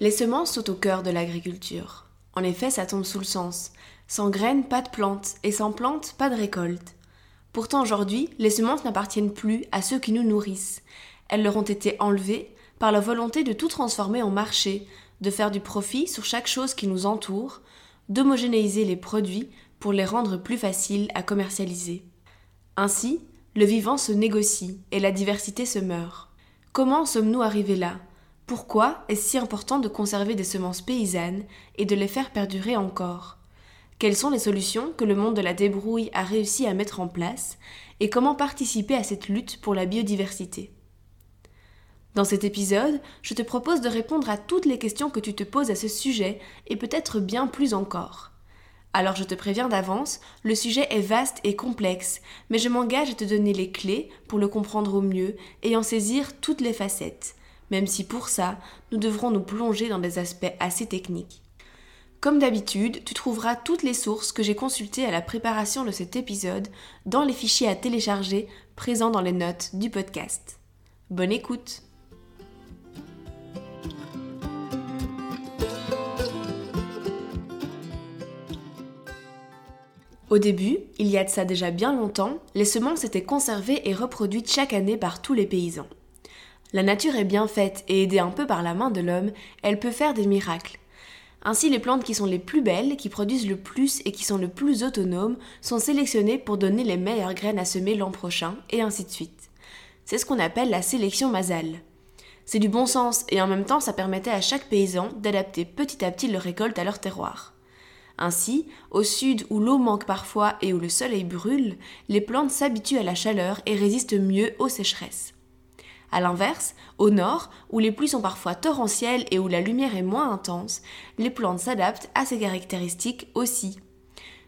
Les semences sont au cœur de l'agriculture. En effet, ça tombe sous le sens. Sans graines, pas de plantes, et sans plantes, pas de récolte. Pourtant aujourd'hui, les semences n'appartiennent plus à ceux qui nous nourrissent. Elles leur ont été enlevées par la volonté de tout transformer en marché, de faire du profit sur chaque chose qui nous entoure, d'homogénéiser les produits pour les rendre plus faciles à commercialiser. Ainsi, le vivant se négocie et la diversité se meurt. Comment sommes-nous arrivés là? Pourquoi est-ce si important de conserver des semences paysannes et de les faire perdurer encore? Quelles sont les solutions que le monde de la débrouille a réussi à mettre en place et comment participer à cette lutte pour la biodiversité? Dans cet épisode, je te propose de répondre à toutes les questions que tu te poses à ce sujet et peut-être bien plus encore. Alors je te préviens d'avance, le sujet est vaste et complexe, mais je m'engage à te donner les clés pour le comprendre au mieux et en saisir toutes les facettes, même si pour ça, nous devrons nous plonger dans des aspects assez techniques. Comme d'habitude, tu trouveras toutes les sources que j'ai consultées à la préparation de cet épisode dans les fichiers à télécharger présents dans les notes du podcast. Bonne écoute Au début, il y a de ça déjà bien longtemps, les semences étaient conservées et reproduites chaque année par tous les paysans. La nature est bien faite et aidée un peu par la main de l'homme, elle peut faire des miracles. Ainsi, les plantes qui sont les plus belles, qui produisent le plus et qui sont le plus autonomes sont sélectionnées pour donner les meilleures graines à semer l'an prochain, et ainsi de suite. C'est ce qu'on appelle la sélection masale. C'est du bon sens et en même temps ça permettait à chaque paysan d'adapter petit à petit leur récolte à leur terroir. Ainsi, au sud où l'eau manque parfois et où le soleil brûle, les plantes s'habituent à la chaleur et résistent mieux aux sécheresses. A l'inverse, au nord, où les pluies sont parfois torrentielles et où la lumière est moins intense, les plantes s'adaptent à ces caractéristiques aussi.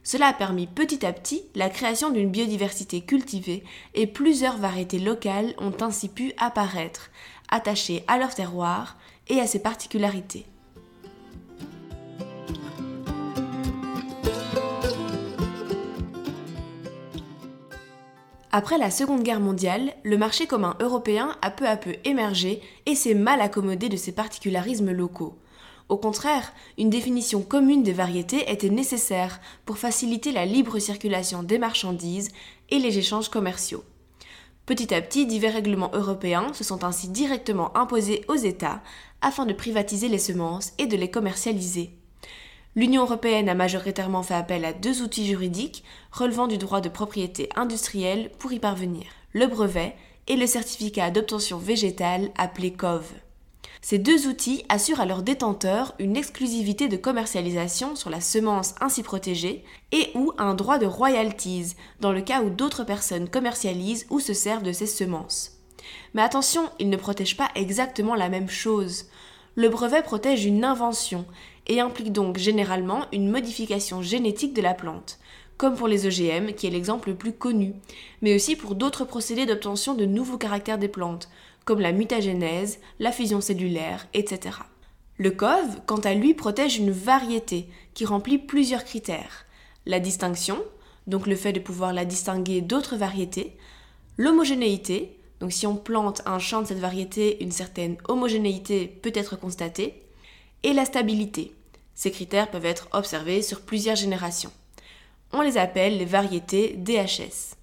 Cela a permis petit à petit la création d'une biodiversité cultivée et plusieurs variétés locales ont ainsi pu apparaître, attachées à leur terroir et à ses particularités. Après la Seconde Guerre mondiale, le marché commun européen a peu à peu émergé et s'est mal accommodé de ses particularismes locaux. Au contraire, une définition commune des variétés était nécessaire pour faciliter la libre circulation des marchandises et les échanges commerciaux. Petit à petit, divers règlements européens se sont ainsi directement imposés aux États afin de privatiser les semences et de les commercialiser. L'Union européenne a majoritairement fait appel à deux outils juridiques relevant du droit de propriété industrielle pour y parvenir, le brevet et le certificat d'obtention végétale appelé COV. Ces deux outils assurent à leurs détenteurs une exclusivité de commercialisation sur la semence ainsi protégée et ou un droit de royalties dans le cas où d'autres personnes commercialisent ou se servent de ces semences. Mais attention, ils ne protègent pas exactement la même chose. Le brevet protège une invention et implique donc généralement une modification génétique de la plante, comme pour les OGM, qui est l'exemple le plus connu, mais aussi pour d'autres procédés d'obtention de nouveaux caractères des plantes, comme la mutagénèse, la fusion cellulaire, etc. Le COV, quant à lui, protège une variété qui remplit plusieurs critères. La distinction, donc le fait de pouvoir la distinguer d'autres variétés, l'homogénéité, Donc si on plante un champ de cette variété, une certaine homogénéité peut être constatée. Et la stabilité. Ces critères peuvent être observés sur plusieurs générations. On les appelle les variétés DHS.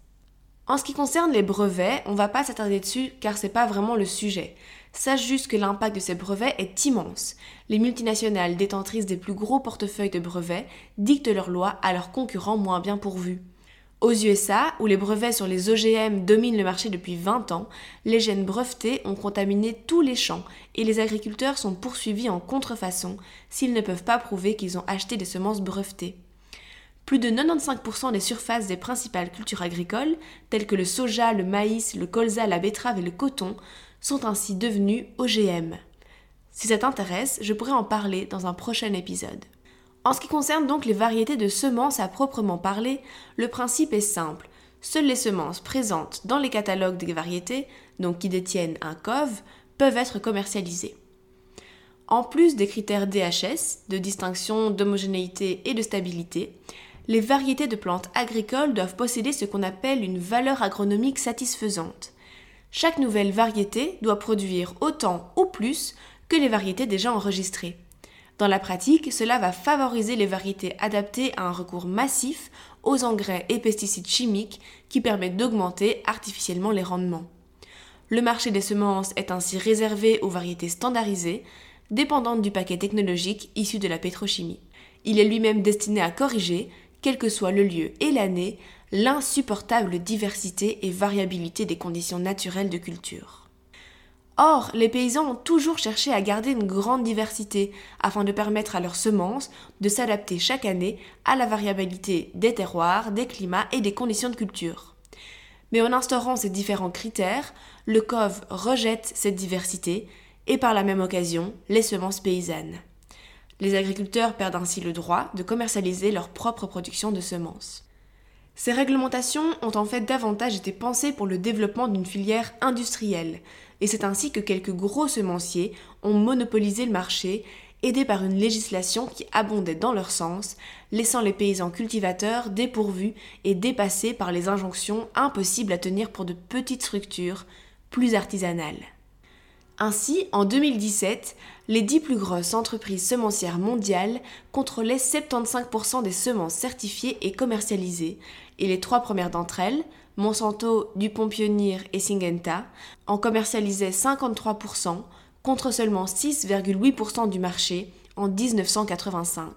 En ce qui concerne les brevets, on va pas s'attarder dessus car c'est pas vraiment le sujet. Sache juste que l'impact de ces brevets est immense. Les multinationales détentrices des plus gros portefeuilles de brevets dictent leurs lois à leurs concurrents moins bien pourvus. Aux USA, où les brevets sur les OGM dominent le marché depuis 20 ans, les gènes brevetés ont contaminé tous les champs et les agriculteurs sont poursuivis en contrefaçon s'ils ne peuvent pas prouver qu'ils ont acheté des semences brevetées. Plus de 95% des surfaces des principales cultures agricoles, telles que le soja, le maïs, le colza, la betterave et le coton, sont ainsi devenues OGM. Si ça t'intéresse, je pourrais en parler dans un prochain épisode. En ce qui concerne donc les variétés de semences à proprement parler, le principe est simple. Seules les semences présentes dans les catalogues des variétés, donc qui détiennent un COV, peuvent être commercialisées. En plus des critères DHS, de distinction, d'homogénéité et de stabilité, les variétés de plantes agricoles doivent posséder ce qu'on appelle une valeur agronomique satisfaisante. Chaque nouvelle variété doit produire autant ou plus que les variétés déjà enregistrées. Dans la pratique, cela va favoriser les variétés adaptées à un recours massif aux engrais et pesticides chimiques qui permettent d'augmenter artificiellement les rendements. Le marché des semences est ainsi réservé aux variétés standardisées, dépendantes du paquet technologique issu de la pétrochimie. Il est lui-même destiné à corriger quel que soit le lieu et l'année, l'insupportable diversité et variabilité des conditions naturelles de culture. Or, les paysans ont toujours cherché à garder une grande diversité afin de permettre à leurs semences de s'adapter chaque année à la variabilité des terroirs, des climats et des conditions de culture. Mais en instaurant ces différents critères, le COV rejette cette diversité et par la même occasion les semences paysannes. Les agriculteurs perdent ainsi le droit de commercialiser leur propre production de semences. Ces réglementations ont en fait davantage été pensées pour le développement d'une filière industrielle, et c'est ainsi que quelques gros semenciers ont monopolisé le marché, aidés par une législation qui abondait dans leur sens, laissant les paysans cultivateurs dépourvus et dépassés par les injonctions impossibles à tenir pour de petites structures plus artisanales. Ainsi, en 2017, les dix plus grosses entreprises semencières mondiales contrôlaient 75% des semences certifiées et commercialisées, et les trois premières d'entre elles, Monsanto, Dupont Pionnier et Syngenta, en commercialisaient 53% contre seulement 6,8% du marché en 1985.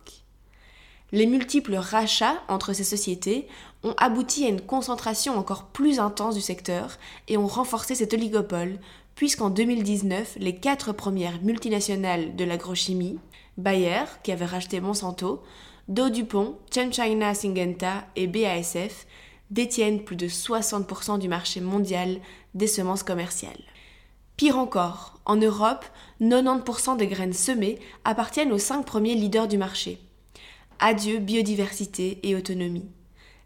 Les multiples rachats entre ces sociétés ont abouti à une concentration encore plus intense du secteur et ont renforcé cet oligopole, puisqu'en 2019, les quatre premières multinationales de l'agrochimie, Bayer, qui avait racheté Monsanto, Do Dupont, Chen China Syngenta et BASF, détiennent plus de 60% du marché mondial des semences commerciales. Pire encore, en Europe, 90% des graines semées appartiennent aux cinq premiers leaders du marché. Adieu biodiversité et autonomie.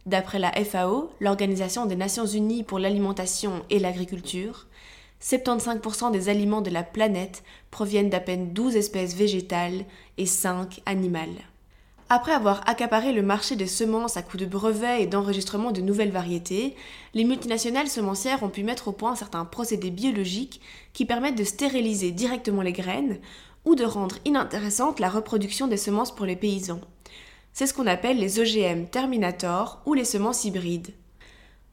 D'après la FAO, l'Organisation des Nations Unies pour l'alimentation et l'agriculture, 75% des aliments de la planète proviennent d'à peine 12 espèces végétales et 5 animales. Après avoir accaparé le marché des semences à coups de brevets et d'enregistrement de nouvelles variétés, les multinationales semencières ont pu mettre au point certains procédés biologiques qui permettent de stériliser directement les graines ou de rendre inintéressante la reproduction des semences pour les paysans. C'est ce qu'on appelle les OGM Terminator ou les semences hybrides.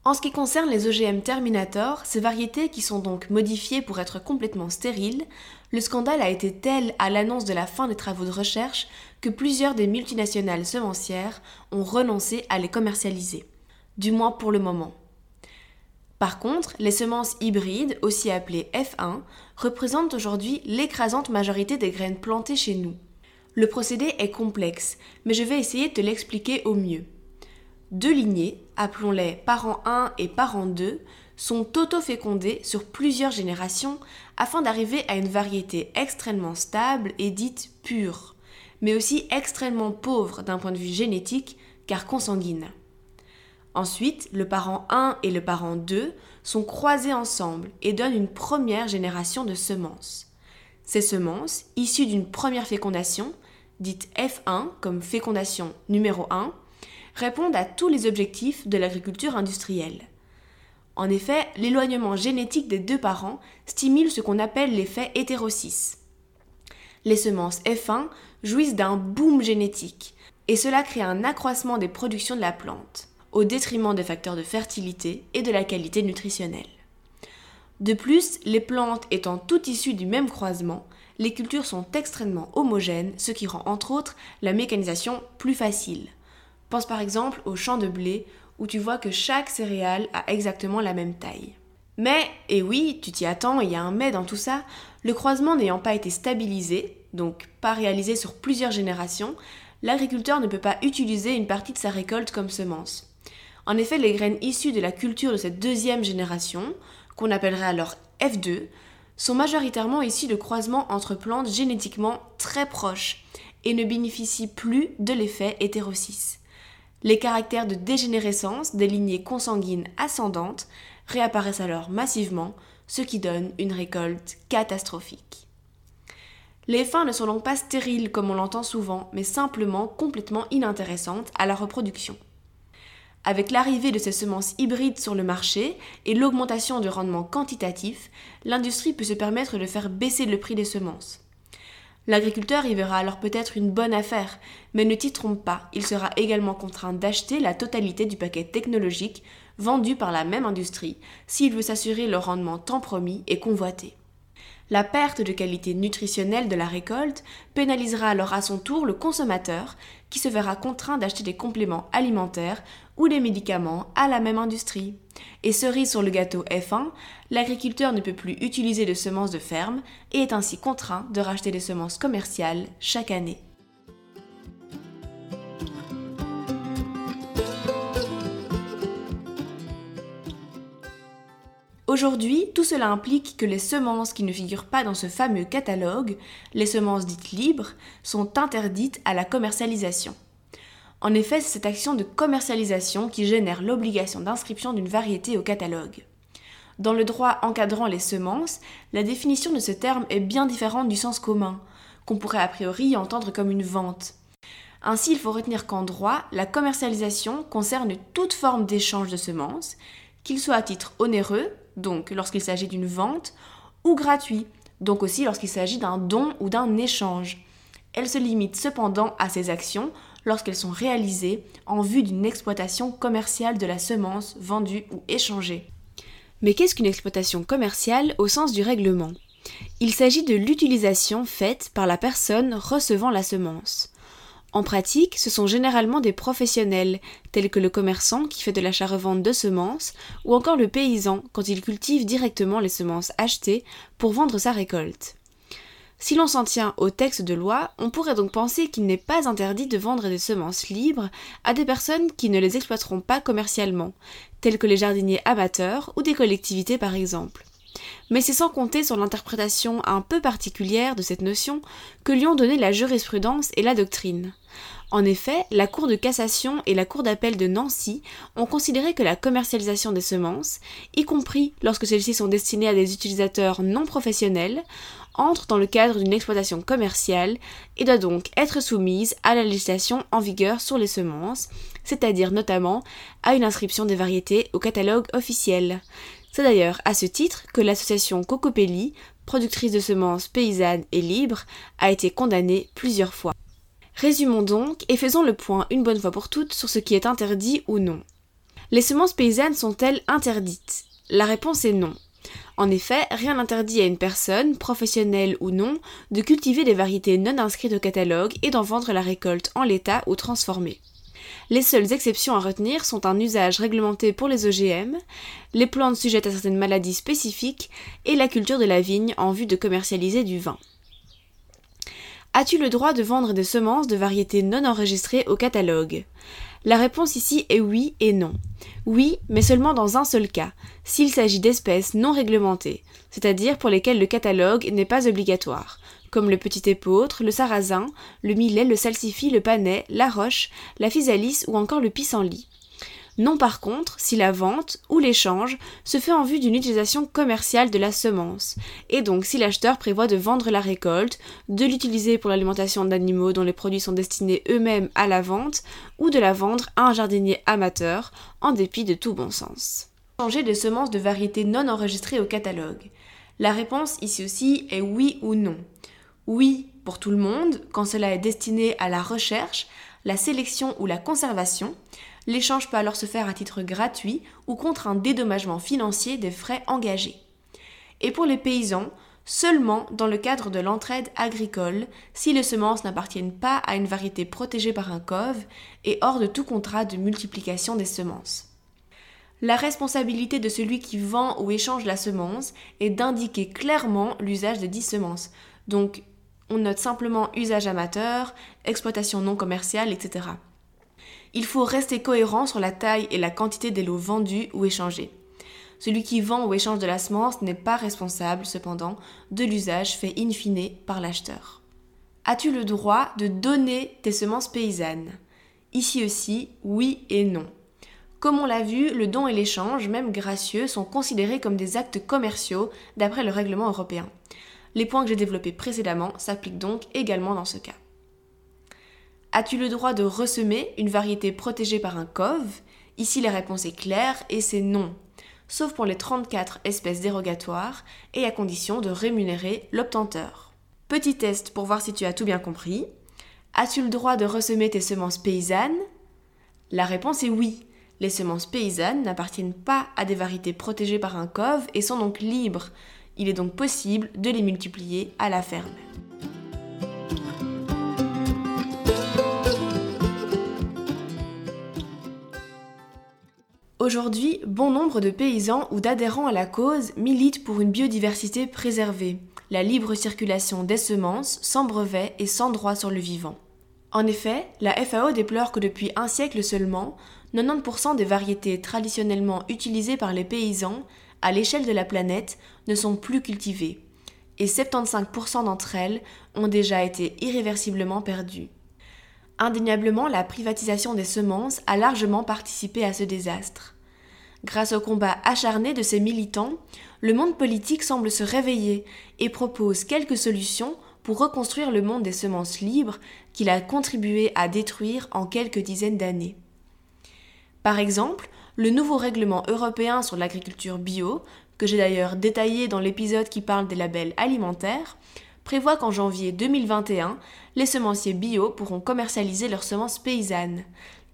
En ce qui concerne les OGM Terminator, ces variétés qui sont donc modifiées pour être complètement stériles, le scandale a été tel à l'annonce de la fin des travaux de recherche que plusieurs des multinationales semencières ont renoncé à les commercialiser, du moins pour le moment. Par contre, les semences hybrides, aussi appelées F1, représentent aujourd'hui l'écrasante majorité des graines plantées chez nous. Le procédé est complexe, mais je vais essayer de l'expliquer au mieux. Deux lignées, appelons-les parents 1 et parents 2, sont auto-fécondées sur plusieurs générations afin d'arriver à une variété extrêmement stable et dite pure, mais aussi extrêmement pauvre d'un point de vue génétique car consanguine. Ensuite, le parent 1 et le parent 2 sont croisés ensemble et donnent une première génération de semences. Ces semences, issues d'une première fécondation, dite F1 comme fécondation numéro 1, répondent à tous les objectifs de l'agriculture industrielle. En effet, l'éloignement génétique des deux parents stimule ce qu'on appelle l'effet hétérosis. Les semences F1 jouissent d'un boom génétique, et cela crée un accroissement des productions de la plante, au détriment des facteurs de fertilité et de la qualité nutritionnelle. De plus, les plantes étant toutes issues du même croisement, les cultures sont extrêmement homogènes, ce qui rend entre autres la mécanisation plus facile. Pense par exemple au champ de blé où tu vois que chaque céréale a exactement la même taille. Mais, et oui, tu t'y attends, il y a un mais dans tout ça, le croisement n'ayant pas été stabilisé, donc pas réalisé sur plusieurs générations, l'agriculteur ne peut pas utiliser une partie de sa récolte comme semence. En effet, les graines issues de la culture de cette deuxième génération, qu'on appellerait alors F2, sont majoritairement issues de croisements entre plantes génétiquement très proches et ne bénéficient plus de l'effet hétérosis. Les caractères de dégénérescence des lignées consanguines ascendantes réapparaissent alors massivement, ce qui donne une récolte catastrophique. Les fins ne sont donc pas stériles comme on l'entend souvent, mais simplement complètement inintéressantes à la reproduction. Avec l'arrivée de ces semences hybrides sur le marché et l'augmentation du rendement quantitatif, l'industrie peut se permettre de faire baisser le prix des semences. L'agriculteur y verra alors peut-être une bonne affaire, mais ne t'y trompe pas, il sera également contraint d'acheter la totalité du paquet technologique vendu par la même industrie s'il veut s'assurer le rendement tant promis et convoité. La perte de qualité nutritionnelle de la récolte pénalisera alors à son tour le consommateur qui se verra contraint d'acheter des compléments alimentaires ou des médicaments à la même industrie. Et cerise sur le gâteau F1, l'agriculteur ne peut plus utiliser de semences de ferme et est ainsi contraint de racheter des semences commerciales chaque année. Aujourd'hui, tout cela implique que les semences qui ne figurent pas dans ce fameux catalogue, les semences dites libres, sont interdites à la commercialisation. En effet, c'est cette action de commercialisation qui génère l'obligation d'inscription d'une variété au catalogue. Dans le droit encadrant les semences, la définition de ce terme est bien différente du sens commun, qu'on pourrait a priori entendre comme une vente. Ainsi, il faut retenir qu'en droit, la commercialisation concerne toute forme d'échange de semences, qu'il soit à titre onéreux, donc lorsqu'il s'agit d'une vente, ou gratuit, donc aussi lorsqu'il s'agit d'un don ou d'un échange. Elle se limite cependant à ces actions lorsqu'elles sont réalisées en vue d'une exploitation commerciale de la semence vendue ou échangée. Mais qu'est-ce qu'une exploitation commerciale au sens du règlement? Il s'agit de l'utilisation faite par la personne recevant la semence. En pratique, ce sont généralement des professionnels, tels que le commerçant qui fait de l'achat-revente de semences, ou encore le paysan quand il cultive directement les semences achetées pour vendre sa récolte. Si l'on s'en tient au texte de loi, on pourrait donc penser qu'il n'est pas interdit de vendre des semences libres à des personnes qui ne les exploiteront pas commercialement, telles que les jardiniers amateurs ou des collectivités par exemple. Mais c'est sans compter sur l'interprétation un peu particulière de cette notion que lui ont donné la jurisprudence et la doctrine. En effet, la Cour de cassation et la Cour d'appel de Nancy ont considéré que la commercialisation des semences, y compris lorsque celles-ci sont destinées à des utilisateurs non professionnels, entre dans le cadre d'une exploitation commerciale et doit donc être soumise à la législation en vigueur sur les semences, c'est-à-dire notamment à une inscription des variétés au catalogue officiel. C'est d'ailleurs à ce titre que l'association Cocopelli, productrice de semences paysannes et libres, a été condamnée plusieurs fois. Résumons donc et faisons le point une bonne fois pour toutes sur ce qui est interdit ou non. Les semences paysannes sont-elles interdites? La réponse est non. En effet, rien n'interdit à une personne, professionnelle ou non, de cultiver des variétés non inscrites au catalogue et d'en vendre la récolte en l'état ou transformée. Les seules exceptions à retenir sont un usage réglementé pour les OGM, les plantes sujettes à certaines maladies spécifiques et la culture de la vigne en vue de commercialiser du vin. As-tu le droit de vendre des semences de variétés non enregistrées au catalogue? La réponse ici est oui et non. Oui, mais seulement dans un seul cas, s'il s'agit d'espèces non réglementées, c'est-à-dire pour lesquelles le catalogue n'est pas obligatoire, comme le petit épeautre, le sarrasin, le millet, le salsifis, le panais, la roche, la physalis ou encore le pissenlit. Non par contre si la vente ou l'échange se fait en vue d'une utilisation commerciale de la semence, et donc si l'acheteur prévoit de vendre la récolte, de l'utiliser pour l'alimentation d'animaux dont les produits sont destinés eux-mêmes à la vente, ou de la vendre à un jardinier amateur, en dépit de tout bon sens. changer des semences de variétés non enregistrées au catalogue La réponse ici aussi est oui ou non. Oui pour tout le monde quand cela est destiné à la recherche, la sélection ou la conservation. L'échange peut alors se faire à titre gratuit ou contre un dédommagement financier des frais engagés. Et pour les paysans, seulement dans le cadre de l'entraide agricole si les semences n'appartiennent pas à une variété protégée par un COV et hors de tout contrat de multiplication des semences. La responsabilité de celui qui vend ou échange la semence est d'indiquer clairement l'usage de dix semences. Donc, on note simplement usage amateur, exploitation non commerciale, etc. Il faut rester cohérent sur la taille et la quantité des lots vendus ou échangés. Celui qui vend ou échange de la semence n'est pas responsable, cependant, de l'usage fait in fine par l'acheteur. As-tu le droit de donner tes semences paysannes? Ici aussi, oui et non. Comme on l'a vu, le don et l'échange, même gracieux, sont considérés comme des actes commerciaux d'après le règlement européen. Les points que j'ai développés précédemment s'appliquent donc également dans ce cas. As-tu le droit de ressemer une variété protégée par un COV? Ici la réponse est claire et c'est non sauf pour les 34 espèces dérogatoires et à condition de rémunérer l'obtenteur. Petit test pour voir si tu as tout bien compris. As-tu le droit de ressemer tes semences paysannes? La réponse est oui. Les semences paysannes n'appartiennent pas à des variétés protégées par un COV et sont donc libres. Il est donc possible de les multiplier à la ferme. Aujourd'hui, bon nombre de paysans ou d'adhérents à la cause militent pour une biodiversité préservée, la libre circulation des semences, sans brevet et sans droit sur le vivant. En effet, la FAO déplore que depuis un siècle seulement, 90% des variétés traditionnellement utilisées par les paysans à l'échelle de la planète ne sont plus cultivées, et 75% d'entre elles ont déjà été irréversiblement perdues. Indéniablement, la privatisation des semences a largement participé à ce désastre. Grâce au combat acharné de ces militants, le monde politique semble se réveiller et propose quelques solutions pour reconstruire le monde des semences libres qu'il a contribué à détruire en quelques dizaines d'années. Par exemple, le nouveau règlement européen sur l'agriculture bio, que j'ai d'ailleurs détaillé dans l'épisode qui parle des labels alimentaires, prévoit qu'en janvier 2021, les semenciers bio pourront commercialiser leurs semences paysannes.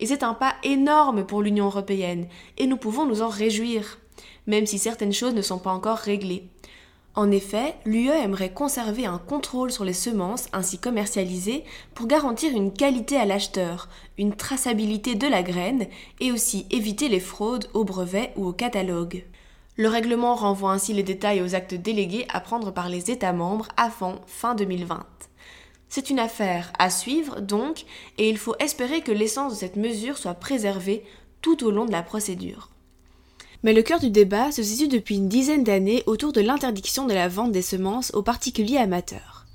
Et c'est un pas énorme pour l'Union européenne, et nous pouvons nous en réjouir, même si certaines choses ne sont pas encore réglées. En effet, l'UE aimerait conserver un contrôle sur les semences ainsi commercialisées pour garantir une qualité à l'acheteur, une traçabilité de la graine et aussi éviter les fraudes au brevet ou au catalogue. Le règlement renvoie ainsi les détails aux actes délégués à prendre par les États membres avant fin 2020. C'est une affaire à suivre donc, et il faut espérer que l'essence de cette mesure soit préservée tout au long de la procédure. Mais le cœur du débat se situe depuis une dizaine d'années autour de l'interdiction de la vente des semences aux particuliers amateurs.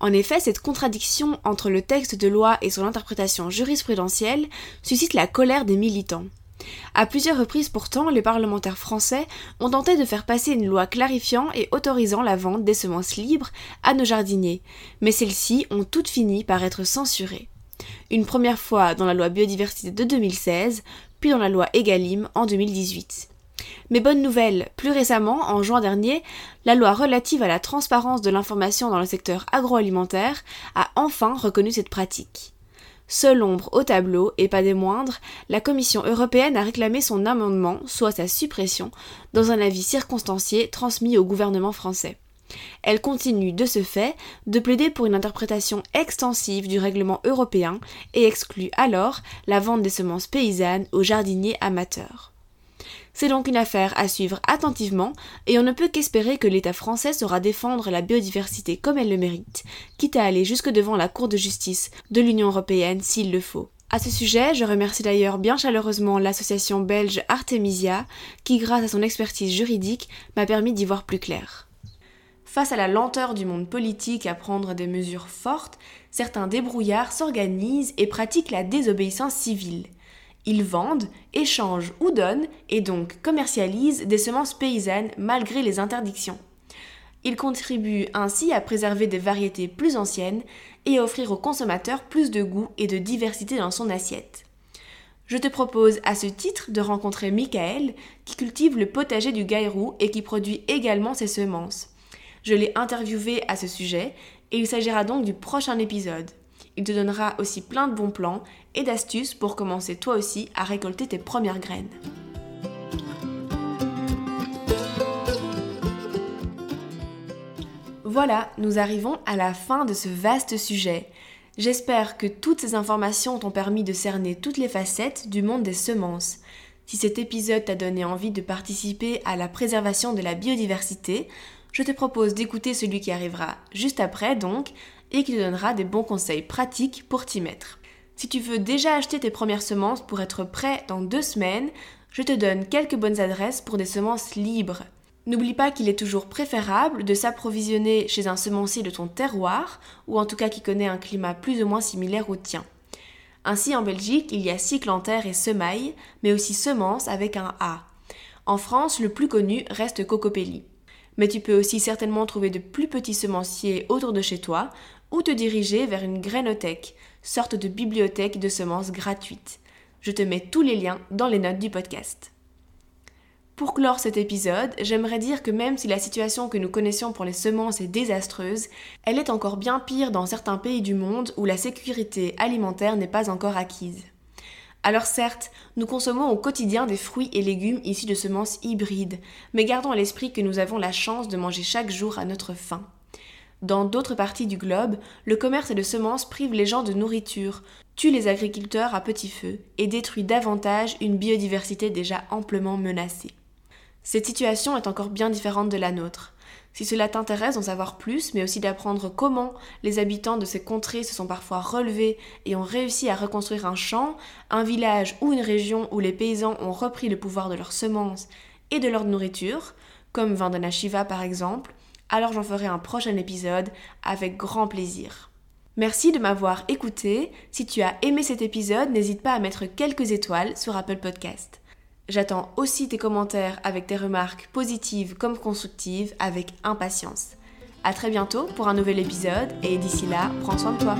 En effet, cette contradiction entre le texte de loi et son interprétation jurisprudentielle suscite la colère des militants. À plusieurs reprises pourtant, les parlementaires français ont tenté de faire passer une loi clarifiant et autorisant la vente des semences libres à nos jardiniers, mais celles-ci ont toutes fini par être censurées. Une première fois dans la loi biodiversité de 2016, puis dans la loi Egalim en 2018. Mais bonne nouvelle, plus récemment, en juin dernier, la loi relative à la transparence de l'information dans le secteur agroalimentaire a enfin reconnu cette pratique. Seule ombre au tableau, et pas des moindres, la Commission européenne a réclamé son amendement, soit sa suppression, dans un avis circonstancié transmis au gouvernement français. Elle continue de ce fait de plaider pour une interprétation extensive du règlement européen et exclut alors la vente des semences paysannes aux jardiniers amateurs. C'est donc une affaire à suivre attentivement et on ne peut qu'espérer que l'État français saura défendre la biodiversité comme elle le mérite, quitte à aller jusque devant la Cour de justice de l'Union européenne s'il le faut. À ce sujet, je remercie d'ailleurs bien chaleureusement l'association belge Artemisia qui, grâce à son expertise juridique, m'a permis d'y voir plus clair. Face à la lenteur du monde politique à prendre des mesures fortes, certains débrouillards s'organisent et pratiquent la désobéissance civile. Ils vendent, échangent ou donnent, et donc commercialisent des semences paysannes malgré les interdictions. Ils contribuent ainsi à préserver des variétés plus anciennes et à offrir aux consommateurs plus de goût et de diversité dans son assiette. Je te propose à ce titre de rencontrer Michael, qui cultive le potager du Gaïrou et qui produit également ses semences. Je l'ai interviewé à ce sujet et il s'agira donc du prochain épisode. Il te donnera aussi plein de bons plans et d'astuces pour commencer toi aussi à récolter tes premières graines. Voilà, nous arrivons à la fin de ce vaste sujet. J'espère que toutes ces informations t'ont permis de cerner toutes les facettes du monde des semences. Si cet épisode t'a donné envie de participer à la préservation de la biodiversité, je te propose d'écouter celui qui arrivera juste après donc et qui te donnera des bons conseils pratiques pour t'y mettre. Si tu veux déjà acheter tes premières semences pour être prêt dans deux semaines, je te donne quelques bonnes adresses pour des semences libres. N'oublie pas qu'il est toujours préférable de s'approvisionner chez un semencier de ton terroir, ou en tout cas qui connaît un climat plus ou moins similaire au tien. Ainsi, en Belgique, il y a cycle en et semaille, mais aussi semences avec un A. En France, le plus connu reste Cocopelli mais tu peux aussi certainement trouver de plus petits semenciers autour de chez toi ou te diriger vers une grainothèque, sorte de bibliothèque de semences gratuite. Je te mets tous les liens dans les notes du podcast. Pour clore cet épisode, j'aimerais dire que même si la situation que nous connaissions pour les semences est désastreuse, elle est encore bien pire dans certains pays du monde où la sécurité alimentaire n'est pas encore acquise. Alors certes, nous consommons au quotidien des fruits et légumes issus de semences hybrides, mais gardons à l'esprit que nous avons la chance de manger chaque jour à notre faim. Dans d'autres parties du globe, le commerce de semences prive les gens de nourriture, tue les agriculteurs à petit feu et détruit davantage une biodiversité déjà amplement menacée. Cette situation est encore bien différente de la nôtre. Si cela t'intéresse d'en savoir plus, mais aussi d'apprendre comment les habitants de ces contrées se sont parfois relevés et ont réussi à reconstruire un champ, un village ou une région où les paysans ont repris le pouvoir de leurs semences et de leur nourriture, comme Vandana Shiva par exemple, alors j'en ferai un prochain épisode avec grand plaisir. Merci de m'avoir écouté. Si tu as aimé cet épisode, n'hésite pas à mettre quelques étoiles sur Apple Podcast. J'attends aussi tes commentaires avec tes remarques positives comme constructives avec impatience. À très bientôt pour un nouvel épisode et d'ici là, prends soin de toi.